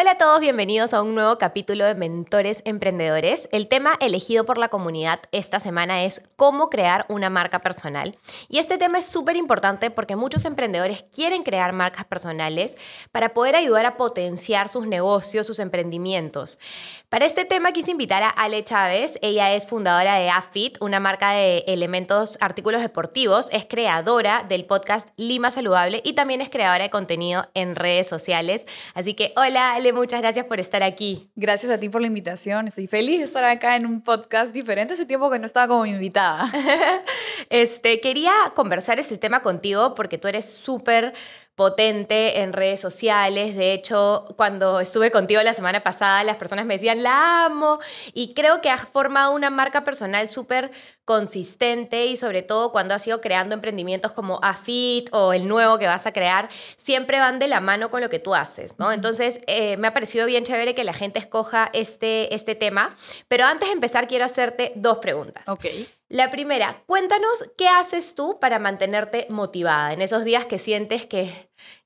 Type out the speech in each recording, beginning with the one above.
Hola a todos, bienvenidos a un nuevo capítulo de Mentores Emprendedores. El tema elegido por la comunidad esta semana es cómo crear una marca personal. Y este tema es súper importante porque muchos emprendedores quieren crear marcas personales para poder ayudar a potenciar sus negocios, sus emprendimientos. Para este tema quise invitar a Ale Chávez. Ella es fundadora de AFIT, una marca de elementos, artículos deportivos. Es creadora del podcast Lima Saludable y también es creadora de contenido en redes sociales. Así que hola Ale muchas gracias por estar aquí. Gracias a ti por la invitación. Estoy feliz de estar acá en un podcast diferente. Hace tiempo que no estaba como invitada. este, quería conversar este tema contigo porque tú eres súper potente en redes sociales. De hecho, cuando estuve contigo la semana pasada, las personas me decían, la amo. Y creo que has formado una marca personal súper consistente y sobre todo cuando has ido creando emprendimientos como AFIT o el nuevo que vas a crear, siempre van de la mano con lo que tú haces, ¿no? Entonces, eh, me ha parecido bien chévere que la gente escoja este, este tema. Pero antes de empezar, quiero hacerte dos preguntas. Ok. La primera, cuéntanos qué haces tú para mantenerte motivada en esos días que sientes que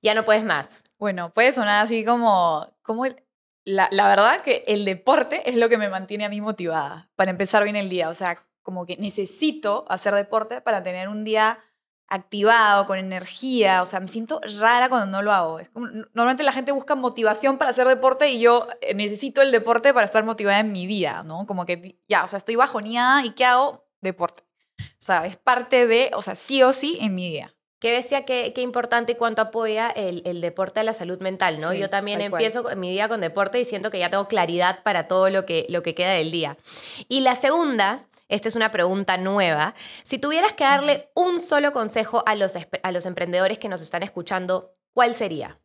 ya no puedes más. Bueno, puede sonar así como, como la, verdad que el deporte es lo que me mantiene a mí motivada para empezar bien el día. O sea, como que necesito hacer deporte para tener un día activado, con energía, o sea, me siento rara cuando no lo hago. Normalmente la gente busca motivación para hacer deporte y yo eh, necesito el deporte para estar motivada en mi día, ¿no? Como que ya, o sea, estoy bajoneada y ¿qué hago? Deporte. O sea, es parte de, o sea, sí o sí en mi día. Qué decía qué, qué importante y cuánto apoya el, el, deporte a la salud mental, ¿no? Yo también empiezo mi día con deporte y siento que ya tengo claridad para todo lo que, lo que queda del día. Y la segunda, esta es una pregunta nueva. Si tuvieras que darle un solo consejo a los, a los emprendedores que nos están escuchando, ¿cuál sería?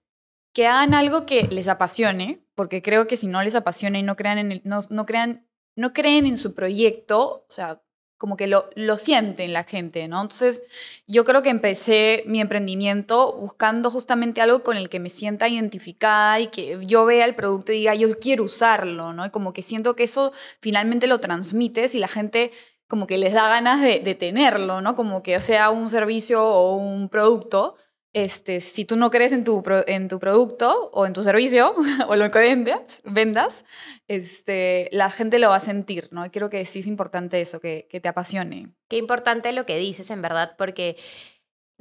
Que hagan algo que les apasione, porque creo que si no les apasiona y no crean en, el, no, no, crean, no creen en su proyecto, o sea, como que lo, lo sienten la gente, ¿no? Entonces, yo creo que empecé mi emprendimiento buscando justamente algo con el que me sienta identificada y que yo vea el producto y diga, yo quiero usarlo, ¿no? Y como que siento que eso finalmente lo transmites y la gente como que les da ganas de, de tenerlo, ¿no? Como que sea un servicio o un producto este, si tú no crees en tu, en tu producto o en tu servicio o lo que vendas, vendas este, la gente lo va a sentir, ¿no? Y creo que sí es importante eso, que, que te apasione. Qué importante lo que dices, en verdad, porque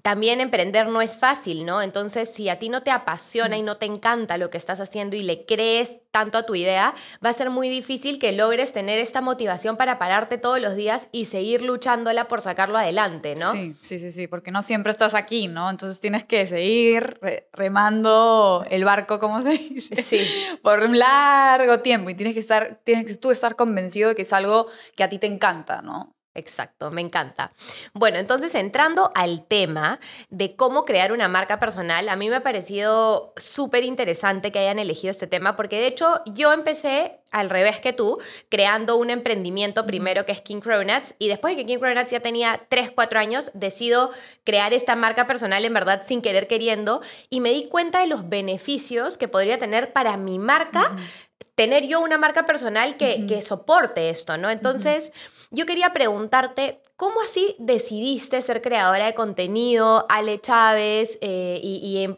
también emprender no es fácil, ¿no? Entonces, si a ti no te apasiona y no te encanta lo que estás haciendo y le crees tanto a tu idea, va a ser muy difícil que logres tener esta motivación para pararte todos los días y seguir luchándola por sacarlo adelante, ¿no? Sí, sí, sí, sí, porque no siempre estás aquí, ¿no? Entonces tienes que seguir remando el barco, como se dice? Sí. Por un largo tiempo y tienes que estar, tienes que tú estar convencido de que es algo que a ti te encanta, ¿no? Exacto, me encanta. Bueno, entonces entrando al tema de cómo crear una marca personal, a mí me ha parecido súper interesante que hayan elegido este tema porque de hecho yo empecé al revés que tú, creando un emprendimiento primero que es King Cronuts y después de que King Cronuts ya tenía 3, 4 años, decido crear esta marca personal en verdad sin querer queriendo y me di cuenta de los beneficios que podría tener para mi marca tener yo una marca personal que, que soporte esto, ¿no? Entonces, yo quería preguntarte, ¿cómo así decidiste ser creadora de contenido, Ale Chávez, eh, y,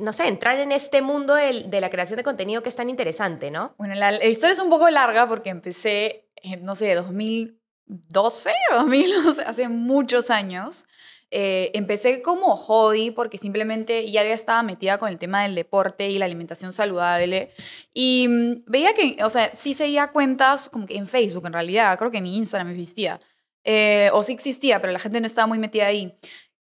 no sé, entrar en este mundo de, la creación de contenido que es tan interesante, ¿no? Bueno, la, la historia es un poco larga porque empecé, en, no sé, 2012 o 2012, hace muchos años. Eh, empecé como hobby porque simplemente ya estaba metida con el tema del deporte y la alimentación saludable. Y mm, veía que, o sea, sí seguía cuentas como que en Facebook en realidad, creo que ni Instagram existía. Eh, o sí existía, pero la gente no estaba muy metida ahí.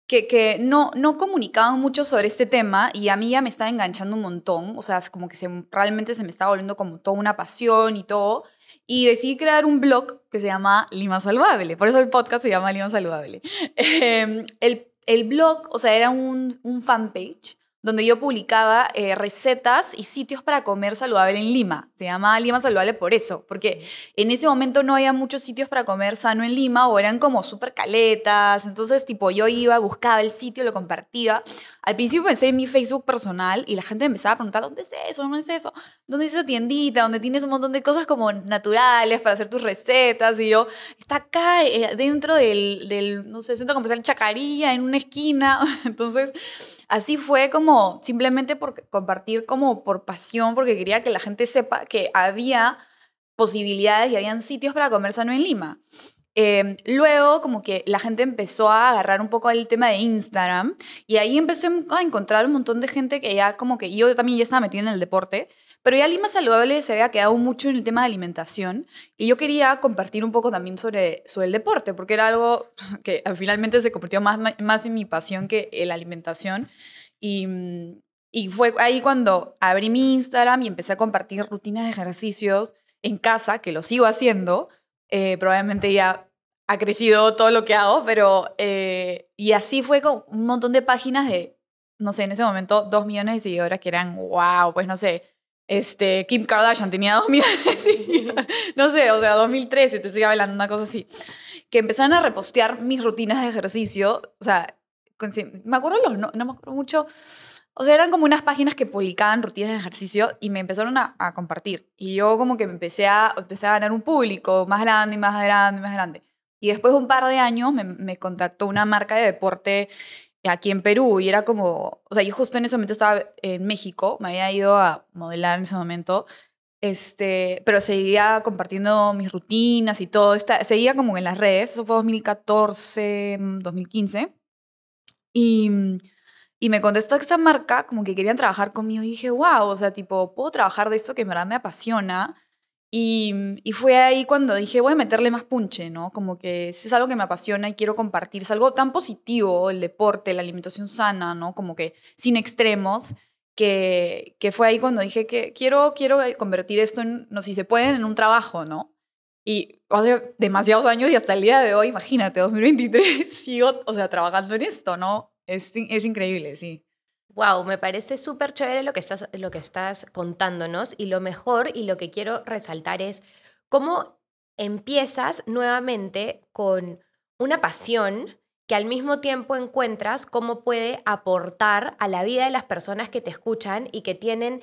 Que, que, no, no comunicaban mucho sobre este tema y a mí ya me estaba enganchando un montón, o sea, como que se, realmente se me estaba volviendo como toda una pasión y todo y decidí crear un blog que se llama Lima Saludable. Por eso el podcast se llama Lima Saludable. Em, el, el blog, o sea, era un, un fanpage donde yo publicaba eh, recetas y sitios para comer saludable en Lima. Se llamaba Lima Saludable por eso, porque en ese momento no había muchos sitios para comer sano en Lima o eran como súper caletas. Entonces, tipo, yo iba, buscaba el sitio, lo compartía. Al principio pensé en mi Facebook personal y la gente empezaba a preguntar, ¿dónde es eso? ¿Dónde es eso? ¿Dónde es esa tiendita? Donde tienes un montón de cosas como naturales para hacer tus recetas. Y yo, está acá eh, dentro del, del, no sé, centro comercial Chacarilla, en una esquina. Entonces, así fue como simplemente por compartir como por pasión, porque quería que la gente sepa que había posibilidades y habían sitios para comer sano en Lima. Em, luego, como que la gente empezó a agarrar un poco el tema de Instagram y ahí empecé a encontrar un montón de gente que ya como que yo también ya estaba metida en el deporte, pero ya Lima Saludable se había quedado mucho en el tema de alimentación y yo quería compartir un poco también sobre, sobre el deporte, porque era algo que finalmente se convirtió más, más en mi pasión que la alimentación. Y, y fue ahí cuando abrí mi Instagram y empecé a compartir rutinas de ejercicios en casa, que lo sigo haciendo. Eh, probablemente ya ha crecido todo lo que hago, pero... Eh, y así fue con un montón de páginas de, no sé, en ese momento, dos millones de seguidoras que eran, wow, pues no sé, este, Kim Kardashian tenía dos millones. No sé, o sea, 2013, te estoy hablando, una cosa así. Que empezaron a repostear mis rutinas de ejercicio, o sea, me acuerdo los, no, no me acuerdo mucho, o sea, eran como unas páginas que publicaban rutinas de ejercicio y me empezaron a, compartir. Y yo como que empecé a, empecé a ganar un público más grande y más grande y más grande. Y después de un par de años me, me, contactó una marca de deporte aquí en Perú y era como, o sea, yo justo en ese momento estaba en México, me había ido a modelar en ese momento, este, pero seguía compartiendo mis rutinas y todo, esta, seguía como en las redes, eso fue 2014, 2015. Y, y me contestó esta marca como que querían trabajar conmigo y dije, wow, o sea, tipo, puedo trabajar de esto que en verdad me apasiona. Y, y, fue ahí cuando dije, voy a meterle más punche, ¿no? Como que es algo que me apasiona y quiero compartir. Es algo tan positivo, el deporte, la alimentación sana, ¿no? Como que sin extremos, que, que fue ahí cuando dije que quiero, quiero convertir esto en, no si se puede, en un trabajo, ¿no? Y hace demasiados años y hasta el día de hoy, imagínate, 2023, sigo, o sea, trabajando en esto, ¿no? Es, es increíble, sí. Wow, me parece súper chévere lo que, estás, lo que estás contándonos y lo mejor y lo que quiero resaltar es cómo empiezas nuevamente con una pasión que al mismo tiempo encuentras cómo puede aportar a la vida de las personas que te escuchan y que tienen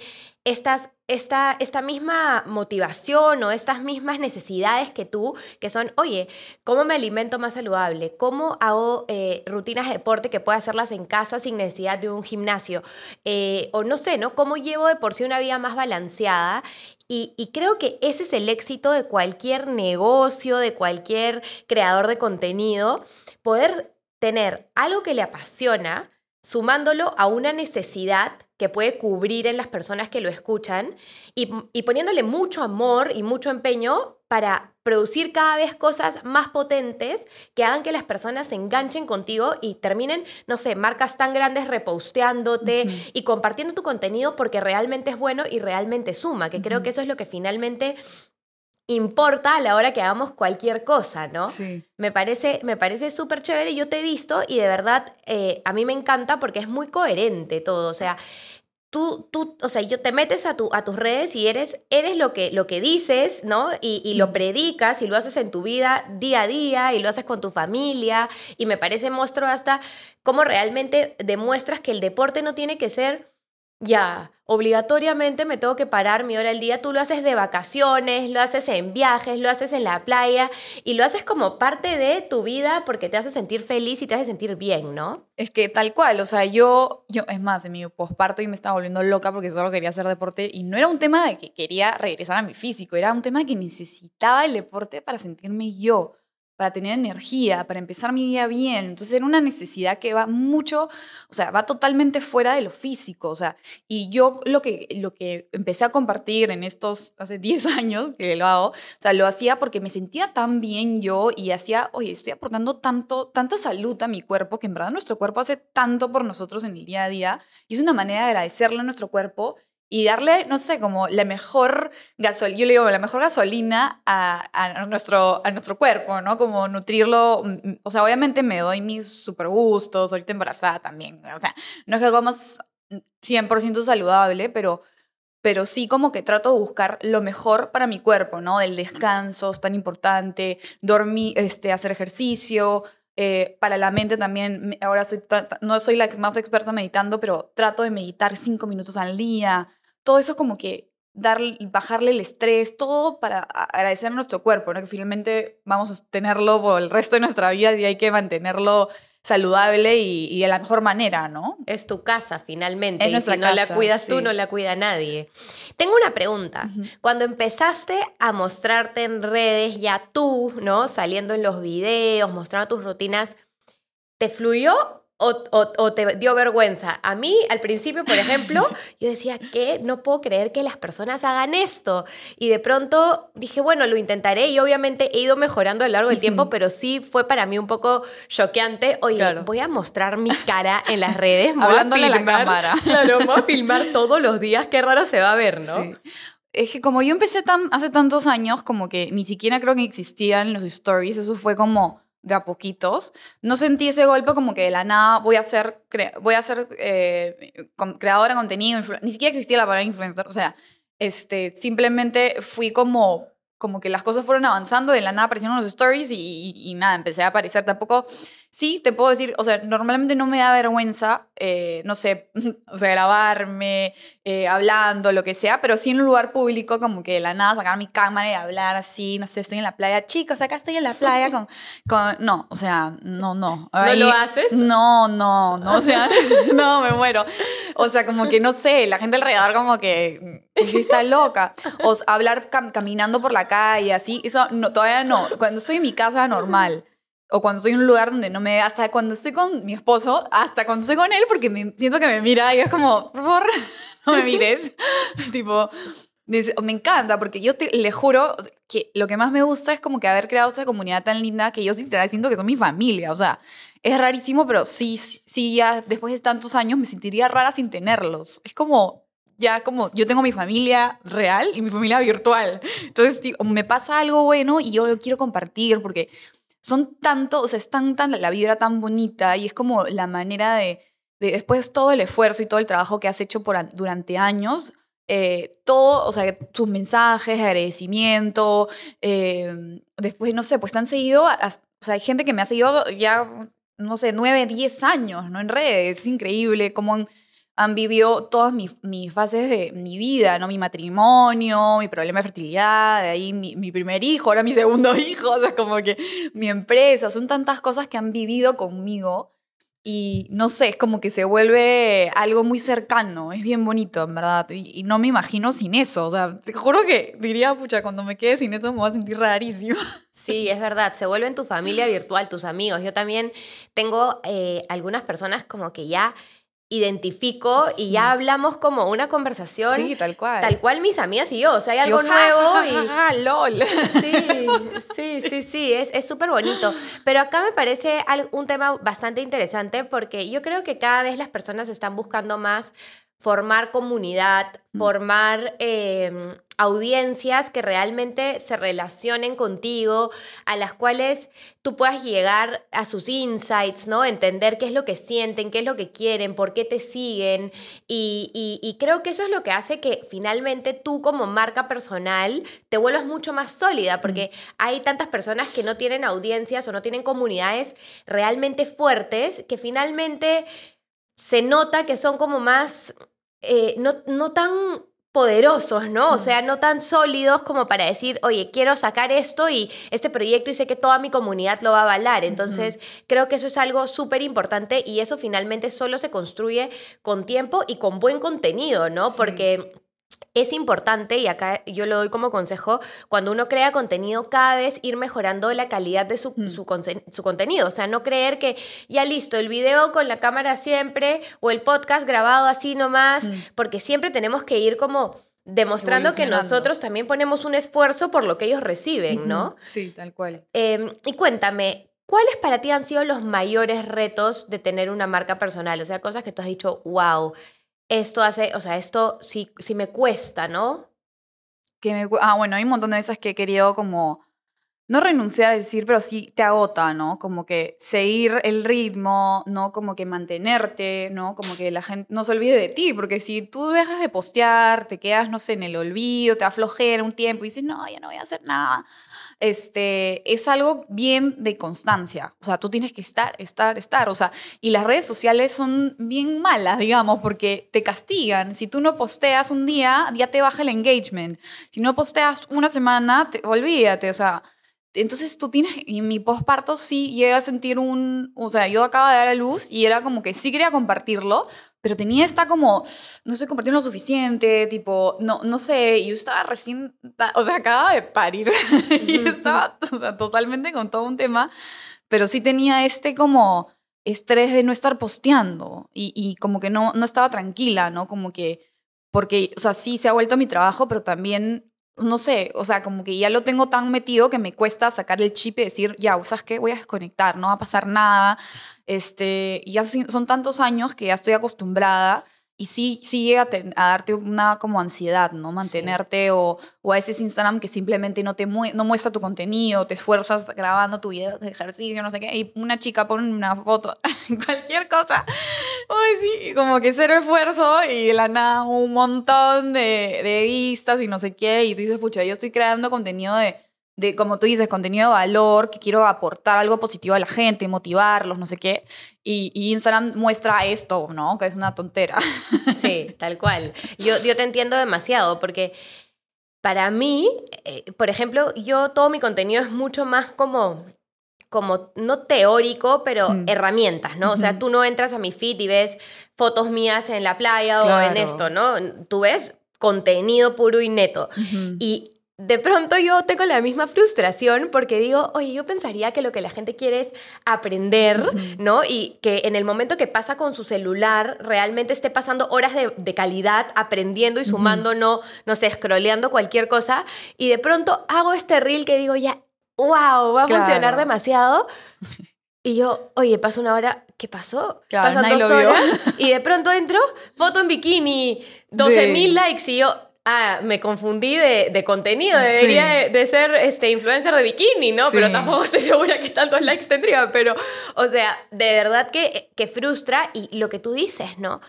estas, esta, esta misma motivación o estas mismas necesidades que tú, que son, oye, ¿cómo me alimento más saludable? ¿Cómo hago eh, rutinas de deporte que pueda hacerlas en casa sin necesidad de un gimnasio? Eh, o no sé, ¿no? ¿Cómo llevo de por sí una vida más balanceada? Y, y, creo que ese es el éxito de cualquier negocio, de cualquier creador de contenido, poder tener algo que le apasiona, sumándolo a una necesidad que puede cubrir en las personas que lo escuchan y, poniéndole mucho amor y mucho empeño para producir cada vez cosas más potentes que hagan que las personas se enganchen contigo y terminen, no sé, marcas tan grandes reposteándote y compartiendo tu contenido porque realmente es bueno y realmente suma, que creo que eso es lo que finalmente importa a la hora que hagamos cualquier cosa, ¿no? Sí. Me parece, me parece súper chévere, yo te he visto y de verdad eh, a mí me encanta porque es muy coherente todo, o sea, tú, tú, o sea, yo te metes a, tu, a tus redes y eres, eres lo, que, lo que dices, ¿no? Y, y lo predicas y lo haces en tu vida día a día y lo haces con tu familia y me parece monstruo hasta cómo realmente demuestras que el deporte no tiene que ser ya, obligatoriamente me tengo que parar mi hora al día. Tú lo haces de vacaciones, lo haces en viajes, lo haces en la playa y lo haces como parte de tu vida porque te hace sentir feliz y te hace sentir bien, ¿no? Es que tal cual, o sea, yo, yo es más, en mi posparto y me estaba volviendo loca porque solo quería hacer deporte y no era un tema de que quería regresar a mi físico, era un tema de que necesitaba el deporte para sentirme yo para tener energía, para empezar mi día bien. Entonces era una necesidad que va mucho, o sea, va totalmente fuera de lo físico, o sea, y yo lo que, lo que empecé a compartir en estos, hace 10 años que lo hago, o sea, lo hacía porque me sentía tan bien yo y hacía, oye, estoy aportando tanto, tanta salud a mi cuerpo, que en verdad nuestro cuerpo hace tanto por nosotros en el día a día, y es una manera de agradecerle a nuestro cuerpo y darle, no sé, como la mejor gasolina, yo le digo, la mejor gasolina a, a, nuestro, a nuestro cuerpo, ¿no? Como nutrirlo, mm, o sea, obviamente me doy mis super gustos, ahorita embarazada también, o sea, no es que hagamos 100% saludable, pero, pero sí como que trato de buscar lo mejor para mi cuerpo, ¿no? El descanso es tan importante, dormir, este, hacer ejercicio, eh, para la mente también, ahora soy, no soy la más experta meditando, pero trato de meditar cinco minutos al día. Todo eso como que dar, bajarle el estrés, todo para agradecer a nuestro cuerpo, ¿no? que finalmente vamos a tenerlo por el resto de nuestra vida y hay que mantenerlo saludable y, de la mejor manera, ¿no? Es tu casa finalmente. y si no la cuidas tú, no la cuida nadie. Tengo una pregunta. Cuando empezaste a mostrarte en redes, ya tú, ¿no? Saliendo en los videos, mostrando tus rutinas, ¿te fluyó o, te dio vergüenza. A mí, al principio, por ejemplo, yo decía que no puedo creer que las personas hagan esto. Y de pronto dije, bueno, lo intentaré y obviamente he ido mejorando a lo largo del tiempo, pero sí fue para mí un poco choqueante. Oye, voy a mostrar mi cara en las redes. Hablándole a, la cámara. Claro, voy a filmar todos los días. Qué raro se va a ver, ¿no? Sí. Es que como yo empecé tan, hace tantos años, como que ni siquiera creo que existían los stories, eso fue como de a poquitos. No sentí ese golpe como que de la nada voy a ser, voy a ser eh, creadora de contenido, ni siquiera existía la palabra influencer, o sea, este, simplemente fui como, como que las cosas fueron avanzando, de la nada aparecieron los stories y, y nada, empecé a aparecer. Tampoco sí, te puedo decir, o sea, normalmente no me da vergüenza, eh, no sé, o sea, grabarme, eh, hablando, lo que sea, pero sí en un lugar público, como que de la nada sacar mi cámara y hablar así, no sé, estoy en la playa, chicos, acá estoy en la playa con, con no, o sea, no, no. ¿No lo haces? No, no, no, o sea, no, me muero. O sea, como que no sé, la gente alrededor como que mm, sí está loca. O hablar caminando por la calle, así, eso no, todavía no. Cuando estoy en mi casa, normal o cuando estoy en un lugar donde no me hasta cuando estoy con mi esposo, hasta cuando estoy con él, porque siento que me mira y es como, por favor, no me mires. tipo, me encanta, porque yo te, le juro que lo que más me gusta es como que haber creado esta comunidad tan linda que yo siento que son mi familia. O sea, es rarísimo, pero sí, sí, ya después de tantos años me sentiría rara sin tenerlos. Es como, ya como yo tengo mi familia real y mi familia virtual. Entonces, me pasa algo bueno y yo lo quiero compartir porque son tanto, o sea, es tan, tan, la vibra tan bonita y es como la manera de, de después todo el esfuerzo y todo el trabajo que has hecho por, durante años, eh, todo, o sea, tus mensajes, agradecimiento, eh, después, no sé, pues te han seguido, o sea, hay gente que me ha seguido ya, no sé, nueve, diez años, ¿no? En redes, es increíble cómo han vivido todas mis, mis, fases de mi vida, ¿no? Mi matrimonio, mi problema de fertilidad, de ahí mi, mi, primer hijo, ahora mi segundo hijo, o sea, como que mi empresa, son tantas cosas que han vivido conmigo y no sé, es como que se vuelve algo muy cercano, es bien bonito, en verdad, y, no me imagino sin eso, o sea, te juro que diría, pucha, cuando me quede sin eso me voy a sentir rarísimo. Sí, es verdad, se vuelve en tu familia virtual, tus amigos. Yo también tengo eh, algunas personas como que ya identifico y ya hablamos como una conversación. Sí, tal cual. Tal cual mis amigas y yo. O sea, hay algo nuevo. y... lol. Sí, sí, sí, sí, es súper bonito. Pero acá me parece un tema bastante interesante porque yo creo que cada vez las personas están buscando más formar comunidad, mm. formar em, audiencias que realmente se relacionen contigo, a las cuales tú puedas llegar a sus insights, ¿no? Entender qué es lo que sienten, qué es lo que quieren, por qué te siguen. Y, creo que eso es lo que hace que finalmente tú como marca personal te vuelvas mucho más sólida, porque mm. hay tantas personas que no tienen audiencias o no tienen comunidades realmente fuertes que finalmente se nota que son como más, eh, no, no tan poderosos, ¿no? O sea, no tan sólidos como para decir, oye, quiero sacar esto y este proyecto y sé que toda mi comunidad lo va a avalar. Entonces, creo que eso es algo súper importante y eso finalmente solo se construye con tiempo y con buen contenido, ¿no? Porque es importante, y acá yo lo doy como consejo, cuando uno crea contenido, cada vez ir mejorando la calidad de su, mm. su, contenido. O sea, no creer que ya listo, el video con la cámara siempre o el podcast grabado así nomás, mm. porque siempre tenemos que ir como demostrando que nosotros también ponemos un esfuerzo por lo que ellos reciben, ¿no? Sí, tal cual. Em, y cuéntame, ¿cuáles para ti han sido los mayores retos de tener una marca personal? O sea, cosas que tú has dicho, wow, esto hace, o sea, esto sí, sí me cuesta, ¿no? Que me, ah, bueno, hay un montón de veces que he querido como no renunciar a decir, pero sí te agota, ¿no? Como que seguir el ritmo, ¿no? Como que mantenerte, ¿no? Como que la gente no se olvide de ti, porque si tú dejas de postear, te quedas, no sé, en el olvido, te aflojera un tiempo y dices, no, ya no voy a hacer nada. Este, es algo bien de constancia. O sea, tú tienes que estar, estar, estar. O sea, y las redes sociales son bien malas, digamos, porque te castigan. Si tú no posteas un día, ya te baja el engagement. Si no posteas una semana, te, olvídate. O sea, entonces tú tienes, y en mi postparto sí llega a sentir un, o sea, yo acaba de dar a luz y era como que sí quería compartirlo, pero tenía esta como, no sé, compartir lo suficiente, tipo, no, no sé, yo estaba recién, o sea, acababa de parir y estaba, o sea, totalmente con todo un tema, pero sí tenía este como estrés de no estar posteando y, y como que no, no estaba tranquila, ¿no? Como que, porque, o sea, sí se ha vuelto mi trabajo, pero también no sé, o sea, como que ya lo tengo tan metido que me cuesta sacar el chip y decir, ya, ¿sabes qué? Voy a desconectar, no va a pasar nada. Este, ya son tantos años que ya estoy acostumbrada y sí, sí llega a, darte una como ansiedad, ¿no? Mantenerte o, o, a veces Instagram que simplemente no te no muestra tu contenido, te esfuerzas grabando tu video de ejercicio, no sé qué, y una chica pone una foto, cualquier cosa, Uy, sí, como que cero esfuerzo y de la nada un montón de, de vistas y no sé qué, y tú dices, pucha, yo estoy creando contenido de de, como tú dices, contenido de valor, que quiero aportar algo positivo a la gente, motivarlos, no sé qué. Y, Instagram muestra esto, ¿no? Que es una tontera. Sí, tal cual. Yo, yo te entiendo demasiado porque para mí, eh, por ejemplo, yo todo mi contenido es mucho más como como no teórico, pero mm. herramientas, ¿no? O sea, tú no entras a mi feed y ves fotos mías en la playa o en esto, ¿no? Tú ves contenido puro y neto. Y de pronto yo tengo la misma frustración porque digo, oye, yo pensaría que lo que la gente quiere es aprender, ¿no? Y que en el momento que pasa con su celular realmente esté pasando horas de, calidad aprendiendo y sumando, no, no sé, scrolleando cualquier cosa. Y de pronto hago este reel que digo, ya, wow, va a funcionar demasiado. Y yo, oye, pasa una hora, ¿qué pasó? Claro, Pasan dos horas. Y de pronto entro, foto en bikini, 12 mil likes. Y yo, ah, me confundí de, contenido, debería de, ser este, influencer de bikini, ¿no? Pero tampoco estoy segura que tantos likes tendría, pero, o sea, de verdad que, que frustra y lo que tú dices, ¿no?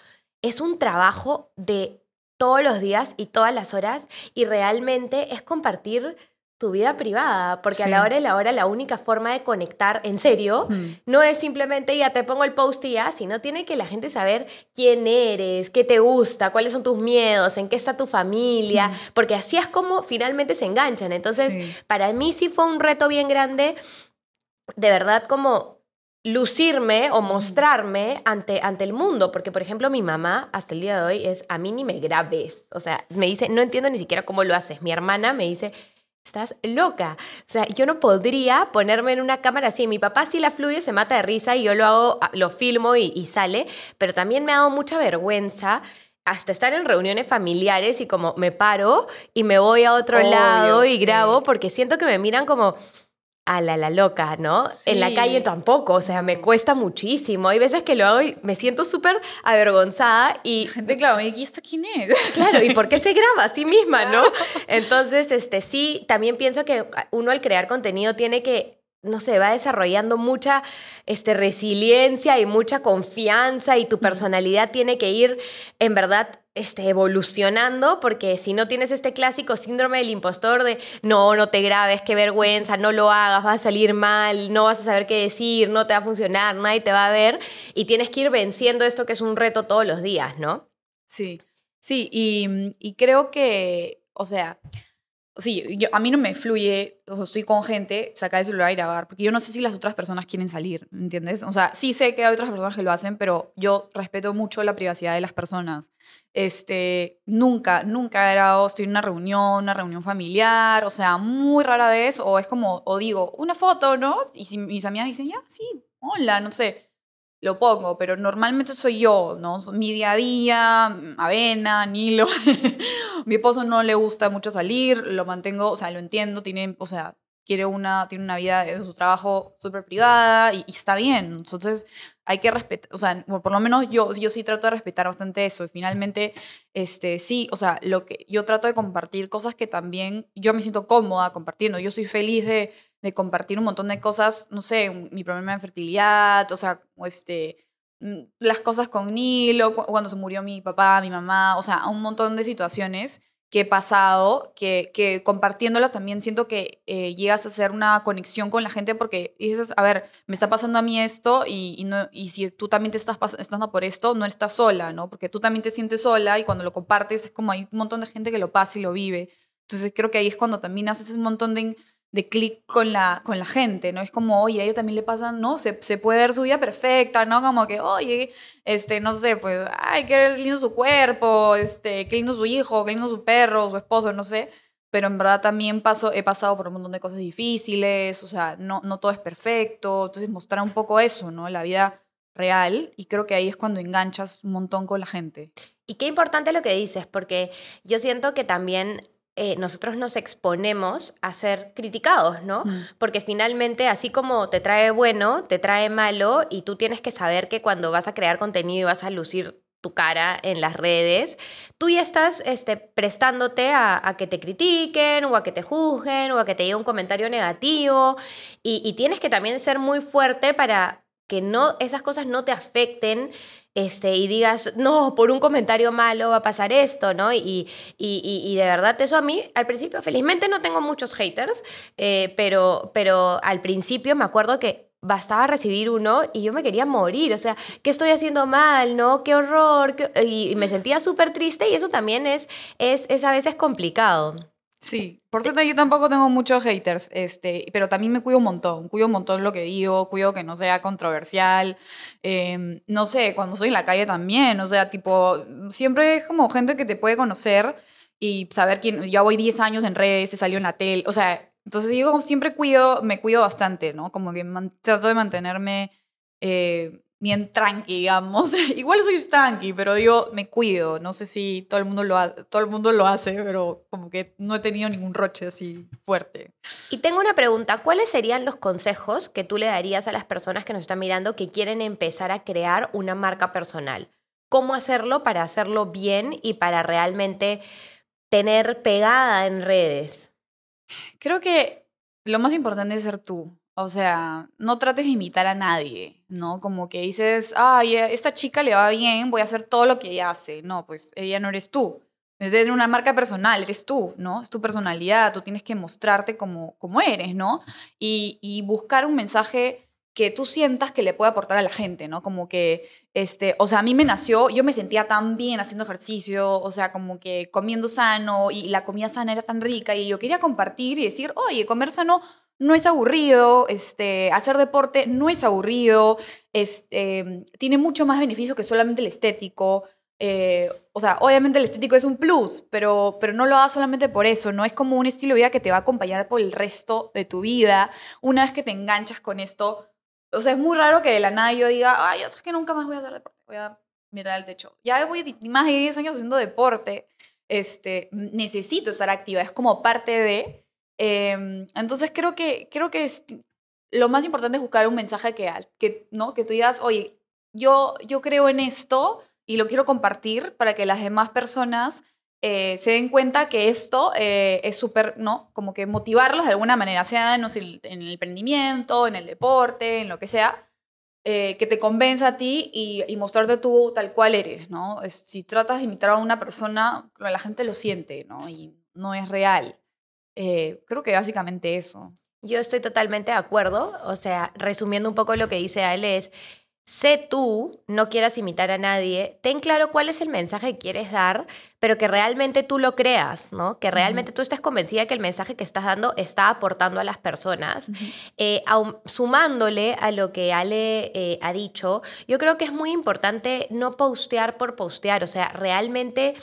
Es un trabajo de todos los días y todas las horas y realmente es compartir tu vida privada, porque a la hora de la hora la única forma de conectar en serio no es simplemente ya te pongo el post y ya, sino tiene que la gente saber quién eres, qué te gusta, cuáles son tus miedos, en qué está tu familia, porque así es como finalmente se enganchan. Entonces, para mí sí fue un reto bien grande, de verdad como lucirme o mostrarme ante, ante el mundo, porque por ejemplo mi mamá hasta el día de hoy es, a mí ni me grabes, o sea, me dice, no entiendo ni siquiera cómo lo haces, mi hermana me dice, estás loca. O sea, yo no podría ponerme en una cámara así. Mi papá sí la fluye, se mata de risa y yo lo hago, lo filmo y, sale, pero también me ha dado mucha vergüenza hasta estar en reuniones familiares y como me paro y me voy a otro lado y grabo porque siento que me miran como a la, la loca, ¿no? En la calle tampoco, o sea, me cuesta muchísimo. Hay veces que lo hago y me siento súper avergonzada y... gente, claro, ¿y esto quién es? Claro, ¿y por qué se graba a sí misma, no? Entonces, este, sí, también pienso que uno al crear contenido tiene que no sé, va desarrollando mucha este, resiliencia y mucha confianza y tu personalidad tiene que ir en verdad este, evolucionando porque si no tienes este clásico síndrome del impostor de no, no te grabes, qué vergüenza, no lo hagas, vas a salir mal, no vas a saber qué decir, no te va a funcionar, nadie te va a ver y tienes que ir venciendo esto que es un reto todos los días, ¿no? Sí, sí, y, y creo que, o sea, sí, yo, a mí no me fluye, o estoy con gente, sacar el celular y grabar, porque yo no sé si las otras personas quieren salir, ¿entiendes? O sea, sí sé que hay otras personas que lo hacen, pero yo respeto mucho la privacidad de las personas. Este, nunca, nunca he grabado, estoy en una reunión, una reunión familiar, o sea, muy rara vez, o es como, o digo, una foto, ¿no? Y si mis amigas dicen, ya, sí, hola, no sé lo pongo, pero normalmente soy yo, ¿no? Mi día a día, avena, Nilo. Mi esposo no le gusta mucho salir, lo mantengo, o sea, lo entiendo, tiene, o sea, quiere una, tiene una vida de su trabajo súper privada y, está bien. Entonces hay que respetar, o sea, por lo menos yo, yo sí trato de respetar bastante eso. Y finalmente, este, sí, o sea, lo que yo trato de compartir cosas que también yo me siento cómoda compartiendo. Yo soy feliz de de compartir un montón de cosas, no sé, mi problema de fertilidad, o sea, este, mm, las cosas con Nilo, cuando se murió mi papá, mi mamá, o sea, un montón de situaciones que he pasado, que, que compartiéndolas también siento que eh, llegas a hacer una conexión con la gente porque dices, a ver, me está pasando a mí esto y, no, y si tú también te estás pasando por esto, no estás sola, ¿no? Porque tú también te sientes sola y cuando lo compartes es como hay un montón de gente que lo pasa y lo vive. Entonces creo que ahí es cuando también haces un montón de de clic con la, con la gente, ¿no? Es como, oye, a ella también le pasa, ¿no? Se, se puede ver su vida perfecta, ¿no? Como que, oye, este, no sé, pues, ay, qué lindo su cuerpo, este, qué lindo su hijo, qué lindo su perro, su esposo, no sé. Pero en verdad también paso, he pasado por un montón de cosas difíciles, o sea, no, no todo es perfecto. Entonces mostrar un poco eso, ¿no? La vida real y creo que ahí es cuando enganchas un montón con la gente. Y qué importante lo que dices, porque yo siento que también eh, nosotros nos exponemos a ser criticados, ¿no? Porque finalmente, así como te trae bueno, te trae malo, y tú tienes que saber que cuando vas a crear contenido y vas a lucir tu cara en las redes, tú ya estás este, prestándote a, que te critiquen o a que te juzguen o a que te llegue un comentario negativo y, y tienes que también ser muy fuerte para que no, esas cosas no te afecten este, y digas, no, por un comentario malo va a pasar esto, ¿no? Y, y, y, de verdad, eso a mí, al principio, felizmente no tengo muchos haters, eh, pero, pero al principio me acuerdo que bastaba recibir uno y yo me quería morir, o sea, ¿qué estoy haciendo mal, no? ¡Qué horror! Y me sentía súper triste y eso también es, es, es a veces complicado. Sí, por cierto, yo tampoco tengo muchos haters, este, pero también me cuido un montón, cuido un montón lo que digo, cuido que no sea controversial, em, no sé, cuando soy en la calle también, o sea, tipo, siempre es como gente que te puede conocer y saber quién, ya voy 10 años en redes, se salió en la tele, o sea, entonces yo siempre cuido, me cuido bastante, ¿no? Como que trato de mantenerme eh, bien tranqui, digamos. Igual soy tranqui, pero digo, me cuido. No sé si todo el mundo lo, todo el mundo lo hace, pero como que no he tenido ningún roche así fuerte. Y tengo una pregunta, ¿cuáles serían los consejos que tú le darías a las personas que nos están mirando que quieren empezar a crear una marca personal? ¿Cómo hacerlo para hacerlo bien y para realmente tener pegada en redes? Creo que lo más importante es ser tú. O sea, no trates de imitar a nadie, ¿no? Como que dices, ay, esta chica le va bien, voy a hacer todo lo que ella hace. No, pues ella no eres tú. Es de una marca personal, eres tú, ¿no? Es tu personalidad, tú tienes que mostrarte como, como eres, ¿no? Y, y buscar un mensaje que tú sientas que le puede aportar a la gente, ¿no? Como que, este, o sea, a mí me nació, yo me sentía tan bien haciendo ejercicio, o sea, como que comiendo sano y la comida sana era tan rica y yo quería compartir y decir, oye, comer sano no es aburrido, este, hacer deporte no es aburrido, este, tiene mucho más beneficio que solamente el estético. Eh, o sea, obviamente el estético es un plus, pero, pero no lo hagas solamente por eso, no es como un estilo de vida que te va a acompañar por el resto de tu vida. Una vez que te enganchas con esto, o sea, es muy raro que de la nada yo diga, ay, sabes que nunca más voy a hacer deporte, voy a mirar al techo. Ya voy más de 10 años haciendo deporte, este, necesito estar activa, es como parte de... Em, entonces creo que, creo que lo más importante es buscar un mensaje que, que, ¿no? que tú digas, oye, yo, yo creo en esto y lo quiero compartir para que las demás personas eh, se den cuenta que esto eh, es súper, ¿no? Como que motivarlos de alguna manera, sea en el emprendimiento, en el deporte, en lo que sea, eh, que te convenza a ti y, y, mostrarte tú tal cual eres, ¿no? si tratas de imitar a una persona, la gente lo siente, ¿no? Y no es real. Eh, creo que básicamente eso. Yo estoy totalmente de acuerdo. O sea, resumiendo un poco lo que dice Ale es, sé tú, no quieras imitar a nadie, ten claro cuál es el mensaje que quieres dar, pero que realmente tú lo creas, ¿no? Que realmente tú estés convencida que el mensaje que estás dando está aportando a las personas. Eh, sumándole a lo que Ale eh, ha dicho, yo creo que es muy importante no postear por postear, o sea, realmente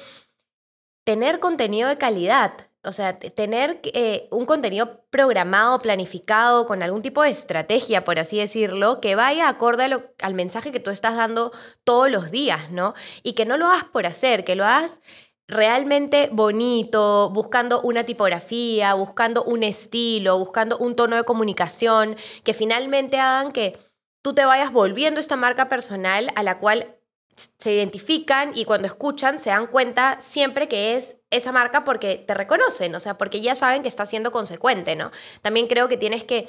tener contenido de calidad. O sea, tener eh, un contenido programado, planificado, con algún tipo de estrategia, por así decirlo, que vaya acorde al mensaje que tú estás dando todos los días, ¿no? Y que no lo hagas por hacer, que lo hagas realmente bonito, buscando una tipografía, buscando un estilo, buscando un tono de comunicación, que finalmente hagan que tú te vayas volviendo esta marca personal a la cual se identifican y cuando escuchan se dan cuenta siempre que es esa marca porque te reconocen, o sea, porque ya saben que está siendo consecuente, ¿no? También creo que tienes que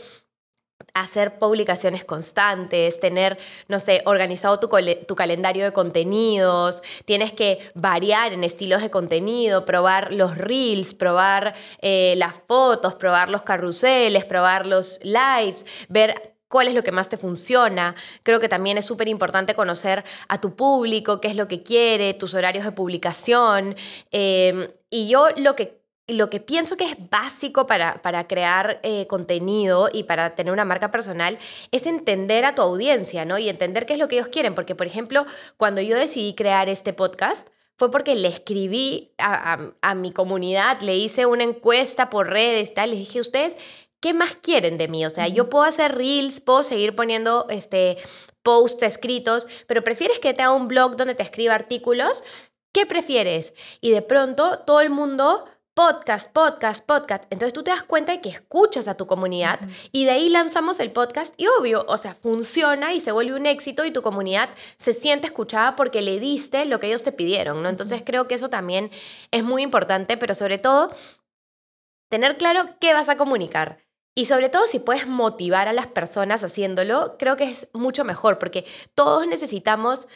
hacer publicaciones constantes, tener, no sé, organizado tu, tu, calendario de contenidos, tienes que variar en estilos de contenido, probar los reels, probar eh, las fotos, probar los carruseles, probar los lives, ver cuál es lo que más te funciona. Creo que también es súper importante conocer a tu público, qué es lo que quiere, tus horarios de publicación. Eh, y yo lo que lo que pienso que es básico para, para crear eh, contenido y para tener una marca personal es entender a tu audiencia, ¿no? Y entender qué es lo que ellos quieren. Porque, por ejemplo, cuando yo decidí crear este podcast, fue porque le escribí a, mi comunidad, le hice una encuesta por redes, tal, les dije, ustedes, ¿qué más quieren de mí? O sea, yo puedo hacer reels, puedo seguir poniendo este, posts escritos, pero ¿prefieres que te haga un blog donde te escriba artículos? ¿Qué prefieres? Y de pronto todo el mundo podcast, podcast, podcast. Entonces tú te das cuenta de que escuchas a tu comunidad y de ahí lanzamos el podcast y obvio, o sea, funciona y se vuelve un éxito y tu comunidad se siente escuchada porque le diste lo que ellos te pidieron, ¿no? Entonces creo que eso también es muy importante, pero sobre todo tener claro qué vas a comunicar. Y sobre todo si puedes motivar a las personas haciéndolo, creo que es mucho mejor porque todos necesitamos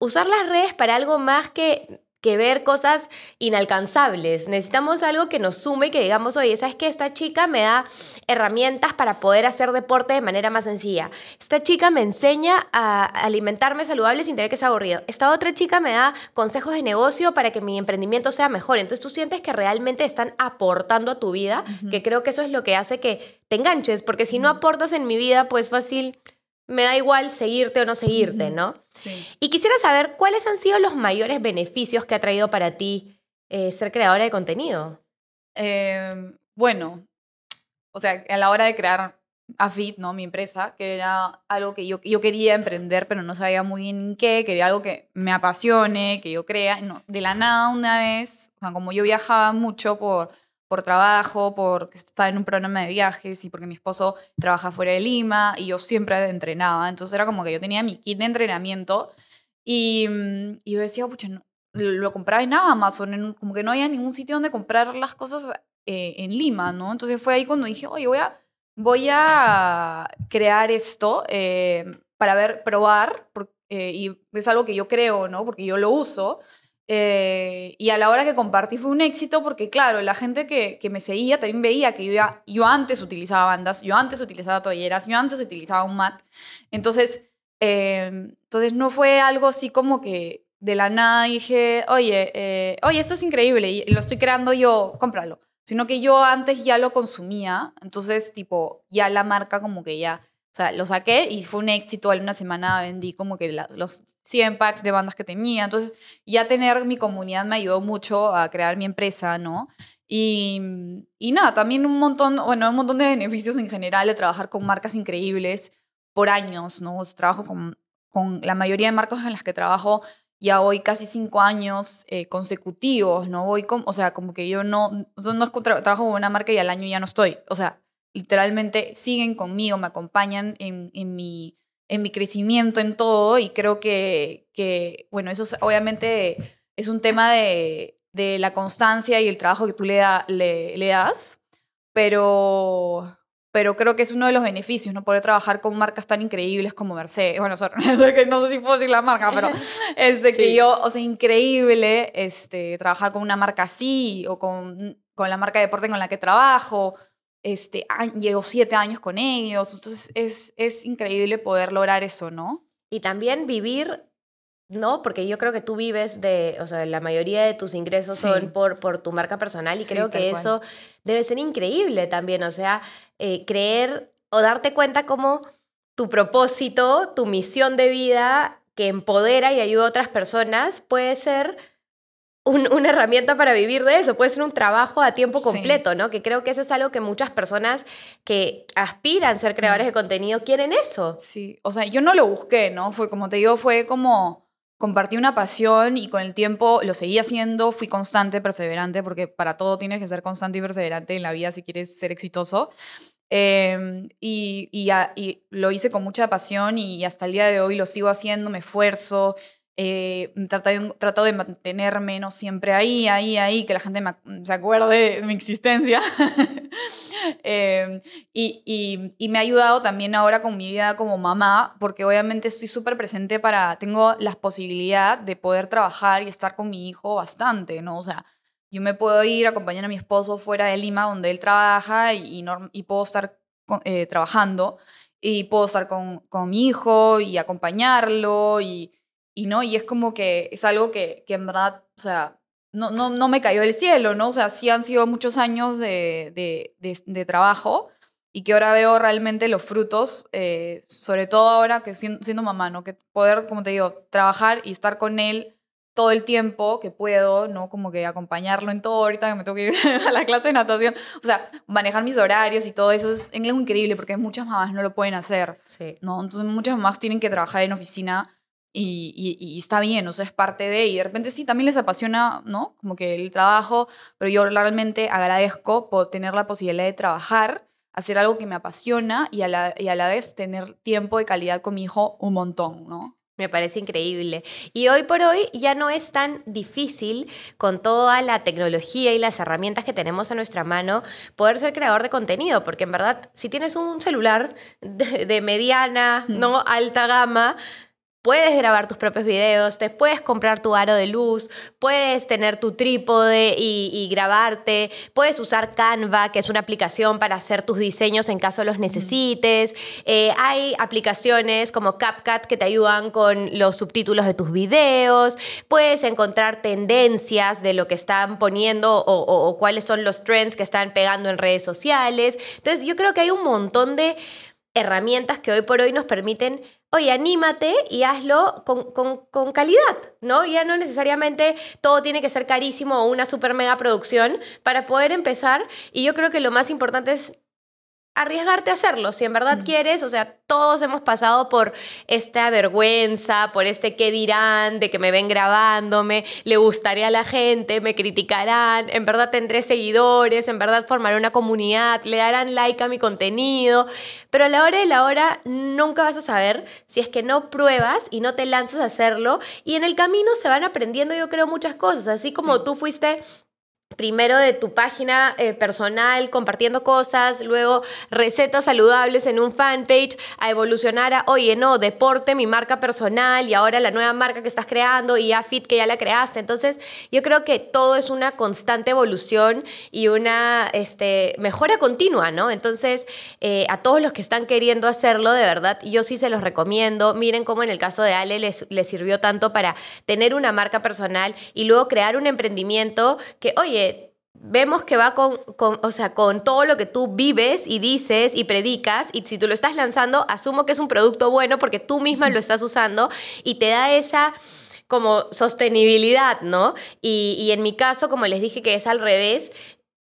usar las redes para algo más que que ver cosas inalcanzables. Necesitamos algo que nos sume y que digamos, oye, ¿sabes que Esta chica me da herramientas para poder hacer deporte de manera más sencilla. Esta chica me enseña a alimentarme saludable sin tener que ser aburrido. Esta otra chica me da consejos de negocio para que mi emprendimiento sea mejor. Entonces tú sientes que realmente están aportando a tu vida, que creo que eso es lo que hace que te enganches, porque si no aportas en mi vida, pues fácil me da igual seguirte o no seguirte, ¿no? Y quisiera saber cuáles han sido los mayores beneficios que ha traído para ti eh, ser creadora de contenido. Em, bueno, o sea, a la hora de crear Afit, ¿no? Mi empresa, que era algo que yo, yo quería emprender, pero no sabía muy bien en qué, quería algo que me apasione, que yo crea. No, de la nada una vez, o sea, como yo viajaba mucho por por trabajo, porque estaba en un programa de viajes y porque mi esposo trabaja fuera de Lima y yo siempre entrenaba. Entonces era como que yo tenía mi kit de entrenamiento y, mm, y yo decía, pucha, lo compraba en Amazon, como que no había ningún sitio donde comprar las cosas eh, en Lima, ¿no? Entonces fue ahí cuando dije, oye, voy a, voy a crear esto eh, para ver, probar, eh, y es algo que yo creo, ¿no? Porque yo lo uso. Eh, y a la hora que compartí fue un éxito porque, claro, la gente que, que me seguía también veía que yo, yo antes utilizaba bandas, yo antes utilizaba toalleras, yo antes utilizaba un mat. Entonces, eh, entonces no fue algo así como que de la nada dije, oye, eh, oye, esto es increíble lo estoy creando yo, cómpralo. Sino que yo antes ya lo consumía, entonces, tipo, ya la marca como que ya o sea, lo saqué y fue un éxito. En una semana vendí como que los 100 packs de bandas que tenía. Entonces, ya tener mi comunidad me ayudó mucho a crear mi empresa, ¿no? Y, y nada, también un montón, bueno, un montón de beneficios en general de trabajar con marcas increíbles por años, ¿no? trabajo con, con la mayoría de marcas en las que trabajo ya voy casi cinco años eh, consecutivos, ¿no? Voy con, o sea, como que yo no, no es trabajo con una marca y al año ya no estoy. O sea, literalmente siguen conmigo, me acompañan en, en, mi, en mi crecimiento, en todo, y creo que, que bueno, eso obviamente es un tema de, de, la constancia y el trabajo que tú le, le, le, das, pero, pero creo que es uno de los beneficios, ¿no? Poder trabajar con marcas tan increíbles como Mercedes, bueno, no sé si puedo decir la marca, pero es de que yo, o sea, increíble este, trabajar con una marca así, o con, con la marca de deporte con la que trabajo, este, llevo siete años con ellos, entonces es, es increíble poder lograr eso, ¿no? Y también vivir, ¿no? Porque yo creo que tú vives de, o sea, la mayoría de tus ingresos son por, por tu marca personal y creo que eso debe ser increíble también, o sea, eh, creer o darte cuenta como tu propósito, tu misión de vida que empodera y ayuda a otras personas puede ser una herramienta para vivir de eso, puede ser un trabajo a tiempo completo, ¿no? Que creo que eso es algo que muchas personas que aspiran a ser creadores de contenido quieren eso. Sí, o sea, yo no lo busqué, ¿no? Fue como te digo, fue como compartí una pasión y con el tiempo lo seguí haciendo, fui constante, perseverante, porque para todo tienes que ser constante y perseverante en la vida si quieres ser exitoso. Em, y, y, y, lo hice con mucha pasión y hasta el día de hoy lo sigo haciendo, me esfuerzo, eh, de mantenerme ¿no? siempre ahí, ahí, ahí, que la gente se acuerde de mi existencia. Em, y, y, y, me ha ayudado también ahora con mi vida como mamá, porque obviamente estoy súper presente para, tengo la posibilidad de poder trabajar y estar con mi hijo bastante, ¿no? O sea, yo me puedo ir a acompañar a mi esposo fuera de Lima, donde él trabaja, y, y puedo estar eh, trabajando, y puedo estar con, con mi hijo y acompañarlo, y y no, y es como que es algo que, que en verdad, o sea, no, no, no me cayó del cielo, ¿no? O sea, sí han sido muchos años de, de, de, trabajo y que ahora veo realmente los frutos, eh, sobre todo ahora que siendo, siendo, mamá, ¿no? Que poder, como te digo, trabajar y estar con él todo el tiempo que puedo, ¿no? Como que acompañarlo en todo, ahorita que me tengo que ir a la clase de natación, o sea, manejar mis horarios y todo eso es, es increíble porque muchas mamás no lo pueden hacer, sí. ¿no? Entonces muchas mamás tienen que trabajar en oficina y, y, está bien, o sea, es parte de, y de repente sí, también les apasiona, ¿no? Como que el trabajo, pero yo realmente agradezco por tener la posibilidad de trabajar, hacer algo que me apasiona y a la, y a la vez tener tiempo de calidad con mi hijo un montón, ¿no? Me parece increíble. Y hoy por hoy ya no es tan difícil con toda la tecnología y las herramientas que tenemos a nuestra mano poder ser creador de contenido, porque en verdad si tienes un celular de, de mediana, no alta gama, Puedes grabar tus propios videos, te puedes comprar tu aro de luz, puedes tener tu trípode y, grabarte, puedes usar Canva, que es una aplicación para hacer tus diseños en caso los necesites. Eh, hay aplicaciones como CapCut que te ayudan con los subtítulos de tus videos. Puedes encontrar tendencias de lo que están poniendo o, o cuáles son los trends que están pegando en redes sociales. Entonces yo creo que hay un montón de herramientas que hoy por hoy nos permiten oye, anímate y hazlo con, calidad, ¿no? Ya no necesariamente todo tiene que ser carísimo o una super mega producción para poder empezar. Y yo creo que lo más importante es arriesgarte a hacerlo, si en verdad mm. quieres, o sea, todos hemos pasado por esta vergüenza, por este qué dirán, de que me ven grabándome, le gustaría a la gente, me criticarán, en verdad tendré seguidores, en verdad formaré una comunidad, le darán like a mi contenido, pero a la hora de la hora nunca vas a saber si es que no pruebas y no te lanzas a hacerlo y en el camino se van aprendiendo yo creo muchas cosas, así como tú fuiste primero de tu página eh, personal compartiendo cosas, luego recetas saludables en un fanpage, a evolucionar a, oye, no, deporte, mi marca personal y ahora la nueva marca que estás creando y AFIT que ya la creaste. Entonces, yo creo que todo es una constante evolución y una este, mejora continua, ¿no? Entonces, eh, a todos los que están queriendo hacerlo, de verdad, yo sí se los recomiendo. Miren cómo en el caso de Ale les, les sirvió tanto para tener una marca personal y luego crear un emprendimiento que, oye, vemos que va con, o sea, con todo lo que tú vives y dices y predicas, y si tú lo estás lanzando, asumo que es un producto bueno porque tú misma lo estás usando y te da esa como sostenibilidad, ¿no? Y, en mi caso, como les dije que es al revés,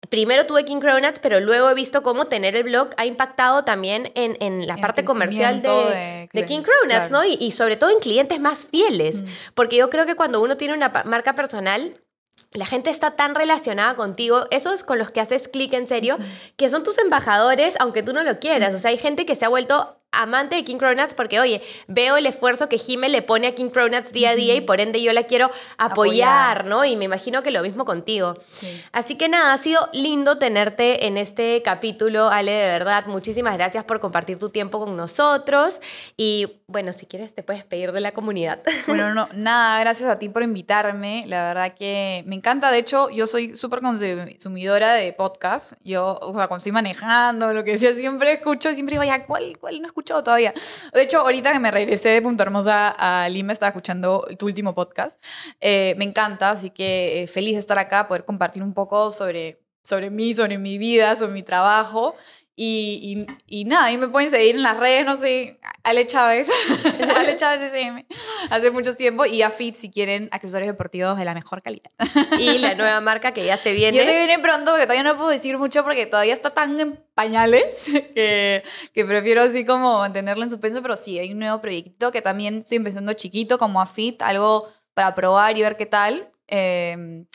primero tuve King Cronuts, pero luego he visto cómo tener el blog ha impactado también en, la parte comercial de, King Cronuts, ¿no? Y, sobre todo en clientes más fieles, mm. porque yo creo que cuando uno tiene una marca personal, la gente está tan relacionada contigo, esos con los que haces clic en serio, que son tus embajadores, aunque tú no lo quieras. O sea, hay gente que se ha vuelto amante de King Cronuts porque, oye, veo el esfuerzo que Jime le pone a King Cronuts día a día y por ende yo la quiero apoyar, ¿no? Y me imagino que lo mismo contigo. Así que nada, ha sido lindo tenerte en este capítulo, Ale, de verdad. Muchísimas gracias por compartir tu tiempo con nosotros. Y bueno, si quieres, te puedes pedir de la comunidad. Bueno, no, nada, gracias a ti por invitarme. La verdad que me encanta. De hecho, yo soy súper consumidora de podcast. Yo, o sea, cuando estoy manejando, lo que sea, siempre escucho, siempre digo, ya, ¿cuál, cuál no escucho? Escuchado todavía. De hecho, ahorita que me regresé de Punta Hermosa a Lima, estaba escuchando tu último podcast. Eh, me encanta, así que eh, feliz de estar acá, poder compartir un poco sobre, sobre mí, sobre mi vida, sobre mi trabajo y, y, y, nada, ahí me pueden seguir en las redes, no sé, Ale Chávez, Ale Chávez SM, hace mucho tiempo, y a Fit si quieren accesorios deportivos de la mejor calidad. Y la nueva marca que ya se viene. Ya se viene pronto, porque todavía no puedo decir mucho porque todavía está tan en pañales que, que prefiero así como mantenerlo en suspenso, pero sí, hay un nuevo proyecto que también estoy empezando chiquito, como a Fit, algo para probar y ver qué tal. Eh,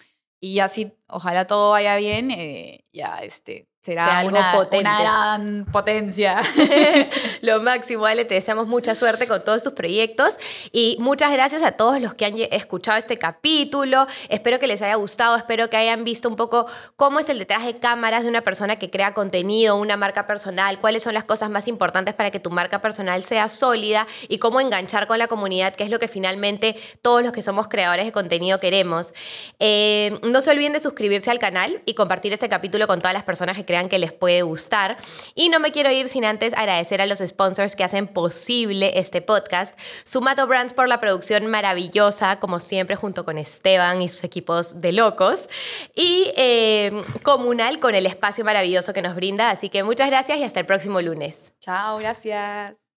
y así ojalá todo vaya bien, eh, ya este, será algo una, potente. una gran potencia. Lo máximo, Ale, te deseamos mucha suerte con todos tus proyectos y muchas gracias a todos los que han escuchado este capítulo. Espero que les haya gustado, espero que hayan visto un poco cómo es el detrás de cámaras de una persona que crea contenido, una marca personal, cuáles son las cosas más importantes para que tu marca personal sea sólida y cómo enganchar con la comunidad, que es lo que finalmente todos los que somos creadores de contenido queremos. Eh, no se olviden de suscribirse al canal y compartir este capítulo con todas las personas que crean que les puede gustar. Y no me quiero ir sin antes agradecer a los sponsors que hacen posible este podcast. Sumato Brands por la producción maravillosa, como siempre, junto con Esteban y sus equipos de locos. Y eh, Comunal con el espacio maravilloso que nos brinda. Así que muchas gracias y hasta el próximo lunes. Chao, gracias.